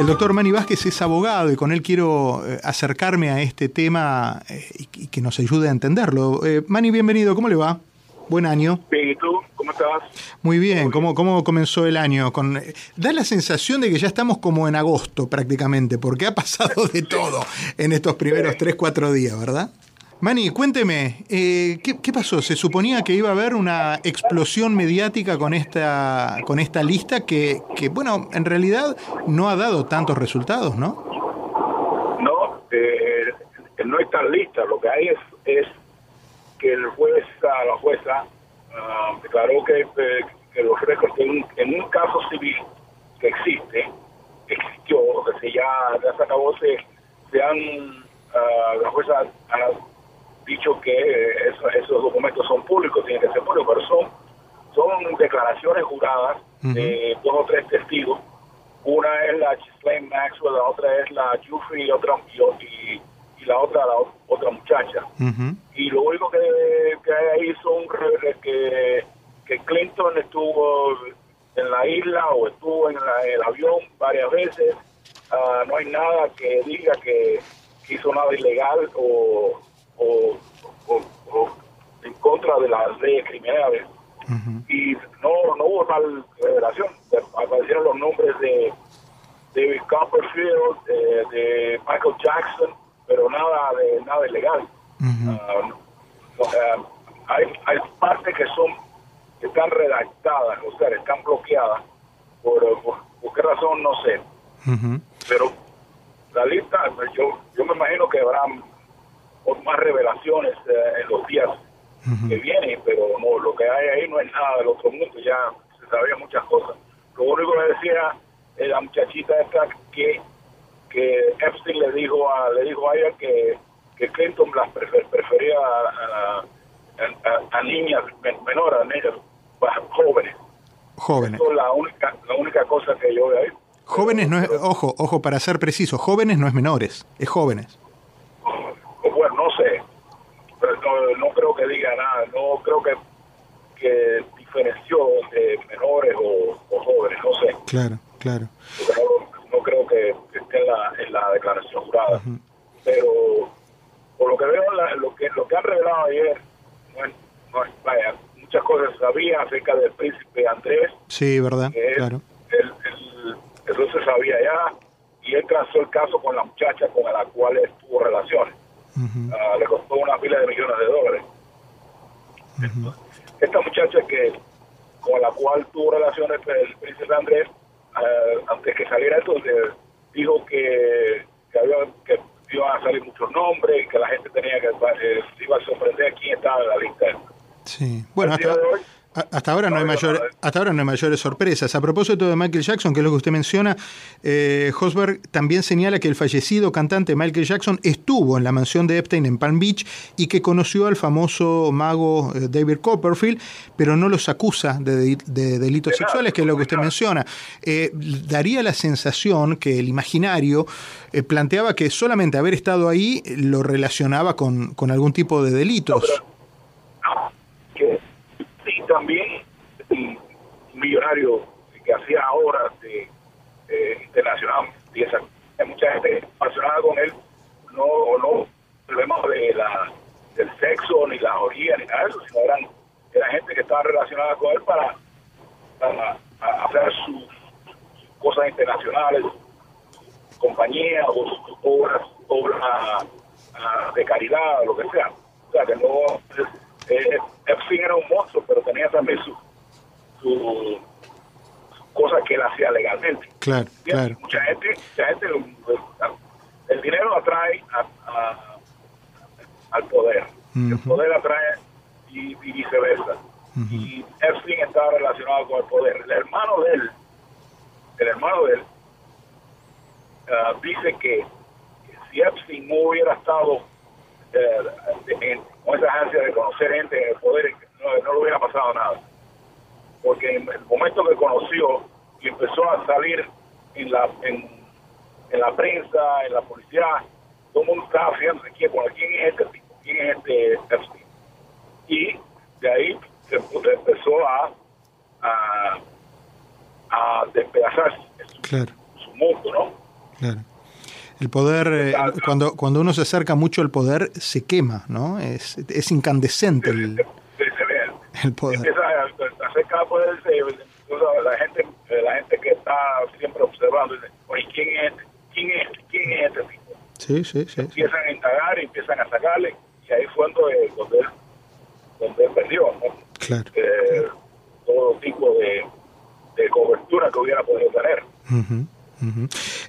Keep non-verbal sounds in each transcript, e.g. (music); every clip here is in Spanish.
El doctor Manny Vázquez es abogado y con él quiero eh, acercarme a este tema eh, y, que nos ayude a entenderlo. Eh, Manny, bienvenido, ¿cómo le va? Buen año. Bien, ¿y tú? ¿Cómo estás? Muy bien, ¿Cómo, ¿cómo comenzó el año? Con, da la sensación de que ya estamos como en agosto prácticamente, porque ha pasado de todo en estos primeros 3, 4 días, ¿verdad? Mani, cuénteme, eh, ¿qué, pasó? Se suponía que iba a haber una explosión mediática con esta, con esta lista que, que, bueno, en realidad no ha dado tantos resultados, ¿no? No, eh, no está lista. Lo que hay es, es que el juez, la jueza, ah, declaró que, eh, que, los récords en, en, un caso civil que existe, existió, que se ya, ya se acabó, se, se han, ah, la jueza dicho que eh, esos documentos son públicos, tienen que ser públicos, pero son, son declaraciones juradas de dos o tres testigos. Una es la Ghislaine Maxwell, la otra es la Jufrey y, otra, y, y la otra la otra muchacha. Y lo único que, que, hay ahí son que, que Clinton estuvo en la isla o estuvo en el avión varias veces. Ah, no hay nada que diga que hizo nada ilegal o o, en contra de las leyes criminales. Y no, no hubo tal revelación. Aparecieron los nombres de David Copperfield, de, Michael Jackson, pero nada de nada ilegal. Ah, ah, hay, hay partes que son están redactadas, o sea, están bloqueadas. Por, por, qué razón? No sé. Pero la lista, yo, yo me imagino que habrá más revelaciones eh, en los días que vienen, pero no, lo que hay ahí no es nada del otro mundo, ya se sabía muchas cosas. Lo único que decía eh, la muchachita esta que, que Epstein le dijo a, le dijo a ella que, que Clinton las prefería a, a, niñas menores, a niñas jóvenes. Jóvenes. es la única, la única cosa que yo veo ahí. Jóvenes no es, ojo, ojo, para ser preciso, jóvenes no es menores, es jóvenes no, creo que diga nada, no creo que, que diferenció de menores o, jóvenes, no sé. Claro, claro. No, creo que, esté en la, en la declaración jurada. Pero por lo que veo, lo, que, lo que han revelado ayer, no es, vaya, muchas cosas sabía acerca del príncipe Andrés. Sí, ¿verdad? claro. eso se sabía ya y él trazó el caso con la muchacha con la cual tuvo relaciones. Ah, le costó una pila de millones de dólares. Esta muchacha que con la cual tuvo relaciones el príncipe Andrés, uh, antes que saliera esto, dijo que, que, había, que iban a salir muchos nombres y que la gente tenía que eh, iba a sorprender quién estaba en la lista. Sí, bueno, hasta, hasta ahora, no hay mayor, hasta ahora no hay mayores sorpresas. A propósito de Michael Jackson, que es lo que usted menciona, eh, Hosberg también señala que el fallecido cantante Michael Jackson estuvo en la mansión de Epstein en Palm Beach y que conoció al famoso mago eh, David Copperfield, pero no los acusa de, delitos sexuales, que es lo que usted menciona. Eh, daría la sensación que el imaginario planteaba que solamente haber estado ahí lo relacionaba con, con algún tipo de delitos también un millonario que hacía horas de eh, internacional y esa, hay mucha gente apasionada con él no o no problemas de la del sexo ni la orgía ni nada de eso sino eran era gente que estaba relacionada con él para, hacer sus, cosas internacionales compañías o sus obras obras ah, de caridad o lo que sea. O sea que no Epstein era un monstruo, pero tenía también sus su, cosas que él hacía legalmente. Claro, claro. Mucha gente, mucha gente el dinero atrae al poder. El poder atrae y, viceversa. Y Epstein estaba relacionado con el poder. El hermano de él, el hermano de él, ah, dice que si Epstein no hubiera estado eh, con esa ansia de conocer gente en el poder, no, no le hubiera pasado nada. Porque en el momento que conoció y empezó a salir en la, en, la prensa, en la policía, todo el mundo estaba fijándose quién, quién es este tipo, quién es este Epstein. Y de ahí se, empezó a, a, a despedazar su, su mundo, ¿no? Claro. El poder, eh, cuando, cuando uno se acerca mucho al poder, se quema, ¿no? Es, es incandescente el, el poder. Empieza a acercar al poder, la gente, la gente que está siempre observando, dice, oye, ¿quién es este? ¿Quién es este? ¿Quién es este tipo? Sí, sí, sí. Empiezan a indagar y empiezan a sacarle, y ahí fue donde, donde, él, donde él perdió, ¿no? Claro. Eh, todo tipo de, de cobertura que hubiera podido tener. Uh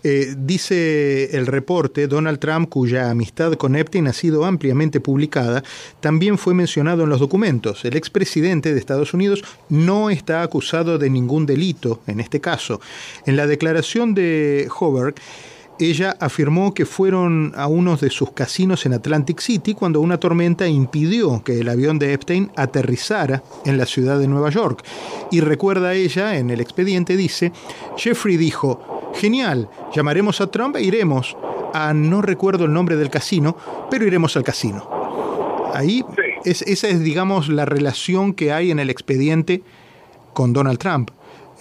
eh, dice el reporte, Donald Trump, cuya amistad con Epstein ha sido ampliamente publicada, también fue mencionado en los documentos. El expresidente de Estados Unidos no está acusado de ningún delito en este caso. En la declaración de Hoberg, ella afirmó que fueron a uno de sus casinos en Atlantic City cuando una tormenta impidió que el avión de Epstein aterrizara en la ciudad de Nueva York. Y recuerda ella, en el expediente dice, Jeffrey dijo, genial, llamaremos a Trump e iremos a, no recuerdo el nombre del casino, pero iremos al casino. Ahí es, esa es, digamos, la relación que hay en el expediente con Donald Trump.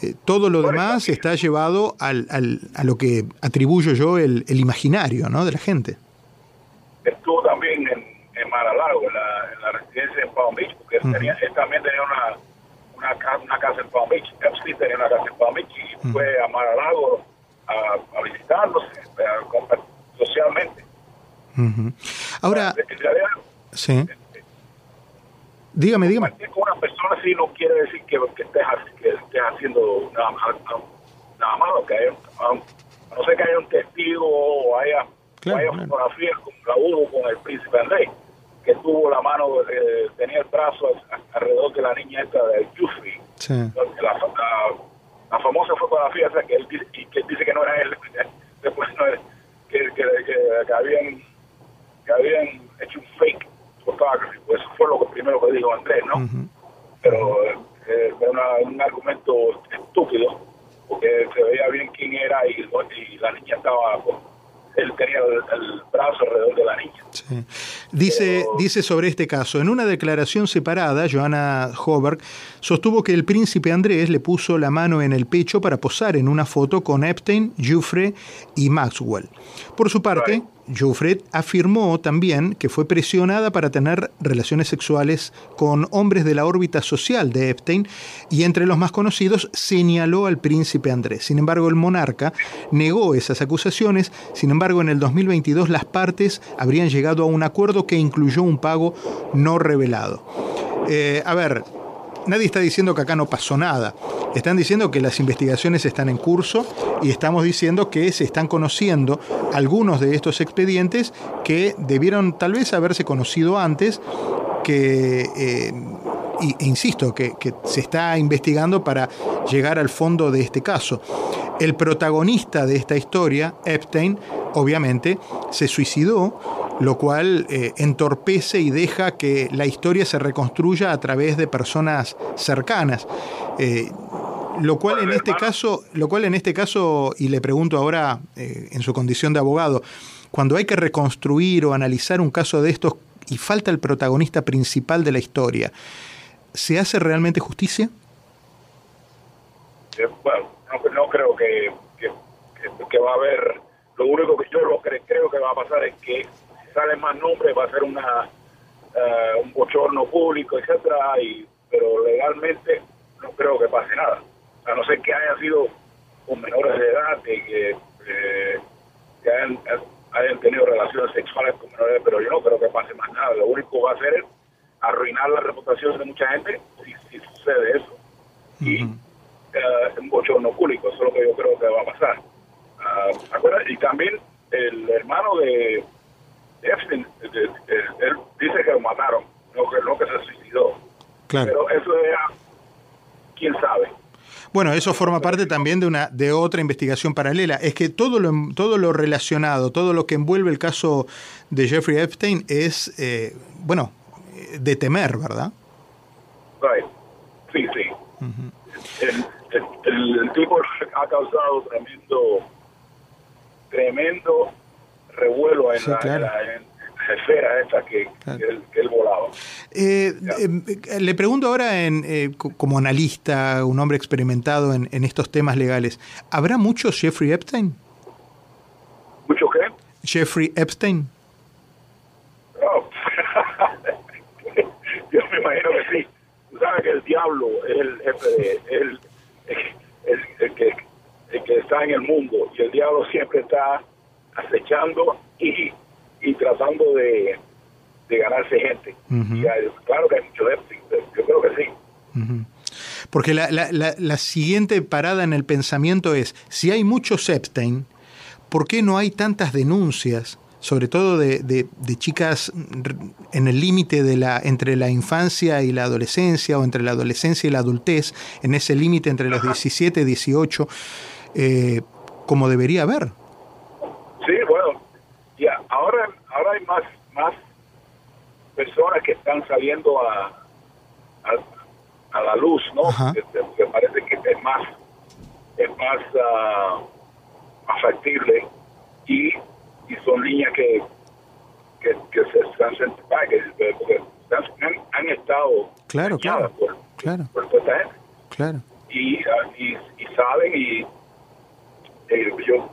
Eh, todo lo demás está llevado al, al, a lo que atribuyo yo el, el, imaginario ¿no? de la gente. Estuvo también en, en Mar Lago, en la, en la residencia en Palm Beach, porque tenía, él también tenía una, una, una, casa en Palm Beach, Epstein tenía una casa en Palm Beach y fue a Mar a a, a, socialmente. Ahora, sí. Dígame, dígame. Con una persona así no quiere decir que, que, estés, que estés haciendo nada, nada malo, que haya, a no ser que haya un testigo o haya, claro, o haya claro. fotografías como la hubo con el príncipe Andrés, que tuvo la mano, eh, tenía el brazo alrededor de la niña esta del Jufri. Sí. La, la, la, famosa fotografía o sea, que él dice, que dice que no era él, (laughs) después no era, que, que, que, que habían que habían hecho un fake photography, pues eso fue lo primero que dijo Andrés, ¿no? Uh -huh. Pero eh, fue una, un argumento estúpido, porque se veía bien quién era y, y la niña estaba, pues, él tenía el, el, brazo alrededor de la niña. Sí. Dice, Pero, dice sobre este caso, en una declaración separada, Joanna Hoberg sostuvo que el príncipe Andrés le puso la mano en el pecho para posar en una foto con Epstein, Jufre y Maxwell. Por su parte, right. Joffred afirmó también que fue presionada para tener relaciones sexuales con hombres de la órbita social de Epstein y entre los más conocidos señaló al príncipe Andrés. Sin embargo, el monarca negó esas acusaciones. Sin embargo, en el 2022 las partes habrían llegado a un acuerdo que incluyó un pago no revelado. Eh, a ver, nadie está diciendo que acá no pasó nada. Están diciendo que las investigaciones están en curso y estamos diciendo que se están conociendo algunos de estos expedientes que debieron tal vez haberse conocido antes, que, eh, e insisto, que, que se está investigando para llegar al fondo de este caso. El protagonista de esta historia, Epstein, obviamente, se suicidó, lo cual eh, entorpece y deja que la historia se reconstruya a través de personas cercanas. Eh, lo cual en este caso, lo cual en este caso, y le pregunto ahora eh, en su condición de abogado, cuando hay que reconstruir o analizar un caso de estos y falta el protagonista principal de la historia, ¿se hace realmente justicia? Eh, bueno, no, no creo que, que, va a haber, lo único que yo creo que va a pasar es que salen más nombres va a ser una uh, un bochorno público, etcétera, y pero legalmente no creo que pase nada a no ser que haya sido con menores de edad, que, que, eh, que hayan, hayan, tenido relaciones sexuales con menores, pero yo no creo que pase más nada. Lo único que va a hacer es arruinar la reputación de mucha gente si, si sucede eso. Uh -huh. Y uh, un bochorno público, eso es lo que yo creo que va a pasar. Uh, y también el hermano de Epstein, de, de, de, él dice que lo mataron, no que, no que se suicidó. Claro. Pero eso es, quién sabe. Bueno, eso forma parte también de una de otra investigación paralela. Es que todo lo todo lo relacionado, todo lo que envuelve el caso de Jeffrey Epstein es eh, bueno de temer, ¿verdad? Right. Sí, sí. Uh -huh. el, el, el, tipo ha causado tremendo tremendo revuelo en, sí, la, claro. en, la, que, claro. que, él, que, él, volaba. Eh, eh, le pregunto ahora, en, eh, como analista, un hombre experimentado en, en, estos temas legales, ¿habrá muchos Jeffrey Epstein? Jeffrey Epstein? (laughs) Yo me imagino que sí. Tú sabes que el diablo es el jefe de, el, el, que, el que está en el mundo y el diablo siempre está acechando y, y tratando de, de ganarse gente. y claro que hay mucho Epstein, yo creo que sí. Porque la, la, la, siguiente parada en el pensamiento es, si hay muchos Epstein, ¿por qué no hay tantas denuncias, sobre todo de, de, chicas en el límite de la, entre la infancia y la adolescencia, o entre la adolescencia y la adultez, en ese límite entre los 17 y 18, eh, como debería haber? Sí, bueno, ya, hay más, más personas que están saliendo a, a a la luz, ¿no? Que, parece que es más, es más, uh, más factible y, y son líneas que, que, que se están que, porque han, han, estado claro, claro, por, claro. por toda esta gente. Claro. Y, uh, y, y saben y eh, yo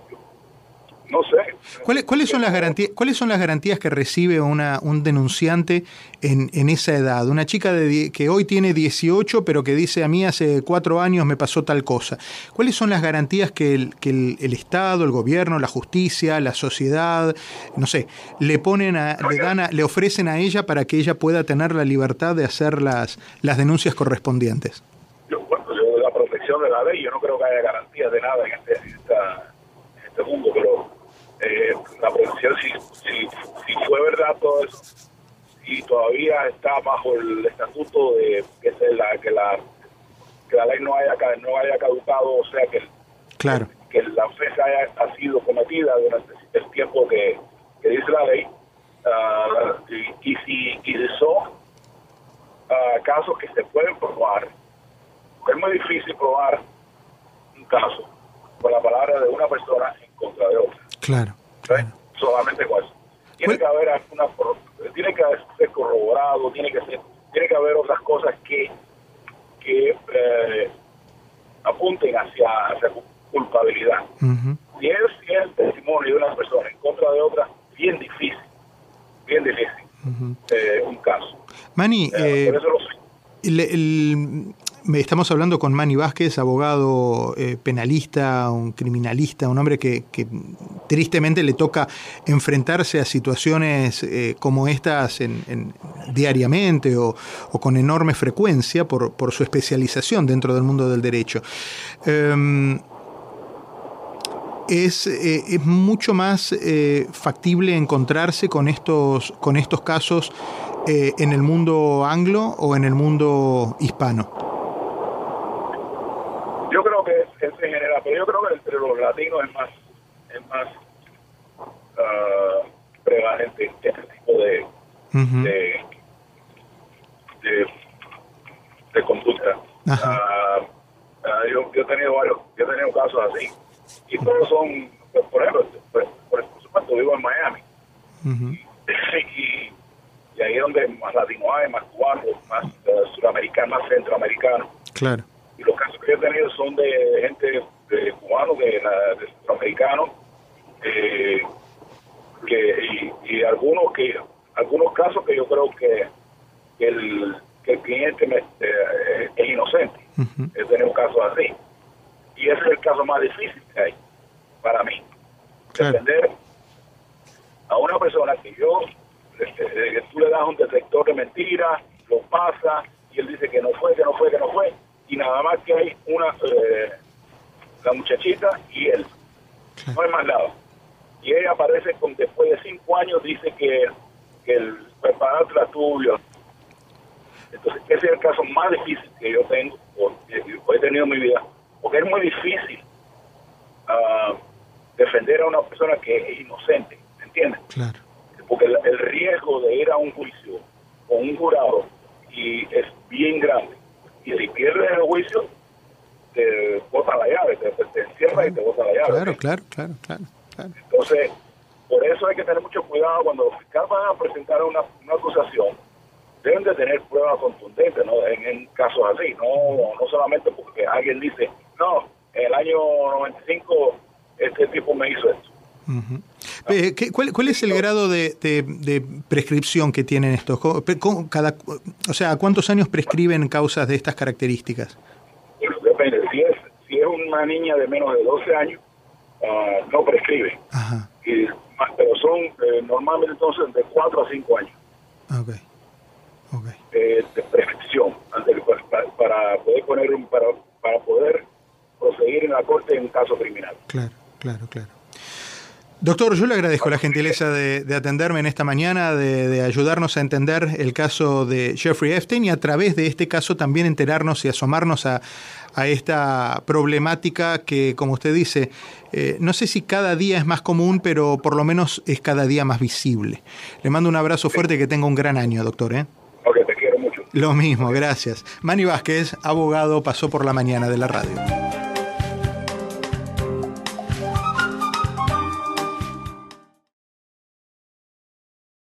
no sé. ¿Cuáles, ¿Cuáles, son las garantías, ¿Cuáles son las garantías que recibe una, un denunciante en, en esa edad? Una chica de, que hoy tiene 18, pero que dice a mí hace cuatro años me pasó tal cosa. ¿Cuáles son las garantías que el, que el, Estado, el gobierno, la justicia, la sociedad, no sé, le ponen a, le, dan le ofrecen a ella para que ella pueda tener la libertad de hacer las, las denuncias correspondientes? Yo, bueno, yo, la protección de la ley, yo no creo que haya garantías de nada en este, en este mundo, pero eh, la protección, si, si, si, fue verdad todo eso, y todavía está bajo el estatuto de que, la, que, la, que la ley no haya, no haya caducado, o sea, que, claro. que la ofensa haya ha sido cometida durante el tiempo que, que dice la ley, uh, y, y, si y son uh, casos que se pueden probar, es muy difícil probar un caso con la palabra de una persona en contra de otra. Claro. Solamente con eso. Tiene que haber una, tiene que ser corroborado, tiene que ser, tiene que haber otras cosas que, que eh, apunten hacia, hacia culpabilidad. Si es, si es el testimonio de una persona en contra de otra, bien difícil, bien difícil eh, un caso. Mani, eh, por eso lo sé. El, el, Estamos hablando con Manny Vázquez, abogado eh, penalista, un criminalista, un hombre que, tristemente le toca enfrentarse a situaciones eh, como estas en, diariamente o, con enorme frecuencia por, su especialización dentro del mundo del derecho. Em, es, eh, es, mucho más factible encontrarse con estos casos en el mundo anglo o en el mundo hispano en general, pero yo creo que entre los latinos es más, es más uh, prevalente este tipo de, de, de, conducta. Uh, uh, yo, yo, he tenido varios, yo he tenido casos así, y todos son, pues, por ejemplo, pues, por, supuesto vivo en Miami, (laughs) y, y, ahí es donde más latinos hay, más cubanos, más uh, sudamericanos, más centroamericanos. Claro. Y los casos que he tenido son de gente de cubanos, de, de centroamericanos, eh, que, y, algunos que algunos casos que yo creo que, el, el cliente eh, es inocente. He tenido casos así. Y ese es el caso más difícil que hay para mí. Defender a una persona que yo, este, eh, que tú le das un detector de mentiras, lo pasa y él dice que no fue, que no fue, que no fue y nada más que hay una, eh, la muchachita y él. No hay más nada. Y ella aparece con, después de cinco años, dice que, que el preparador la tuyo. Entonces, ese es el caso más difícil que yo tengo, porque he tenido en mi vida, porque es muy difícil uh, defender a una persona que es inocente, ¿me entiendes? Claro. Porque el, el riesgo de ir a un juicio con un jurado y es bien grande y si pierdes el juicio, te bota la llave, te, te encierra y te bota la llave. Claro, claro, claro, claro, Entonces, por eso hay que tener mucho cuidado cuando los fiscales van a presentar una, una acusación, deben de tener pruebas contundentes ¿no? en, casos así, no, no solamente porque alguien dice, no, en el año 95 este tipo me hizo esto. Eh, cuál, es el grado de, prescripción que tienen estos? Cada, o sea, ¿cuántos años prescriben causas de estas características? Bueno, depende. Si es, si es una niña de menos de 12 años, ah, no prescribe. Ajá. pero son eh, normalmente entonces de 4 a 5 años. Ok. okay. Eh, de prescripción para, para, poder poner un, para, para poder proseguir en la corte en un caso criminal. Claro, claro, claro. Doctor, yo le agradezco la gentileza de, atenderme en esta mañana, de, ayudarnos a entender el caso de Jeffrey Epstein y a través de este caso también enterarnos y asomarnos a, esta problemática que, como usted dice, eh, no sé si cada día es más común, pero por lo menos es cada día más visible. Le mando un abrazo fuerte y que tenga un gran año, doctor. ¿eh? Ok, te quiero mucho. Lo mismo, gracias. Manny Vázquez, abogado, pasó por la mañana de la radio.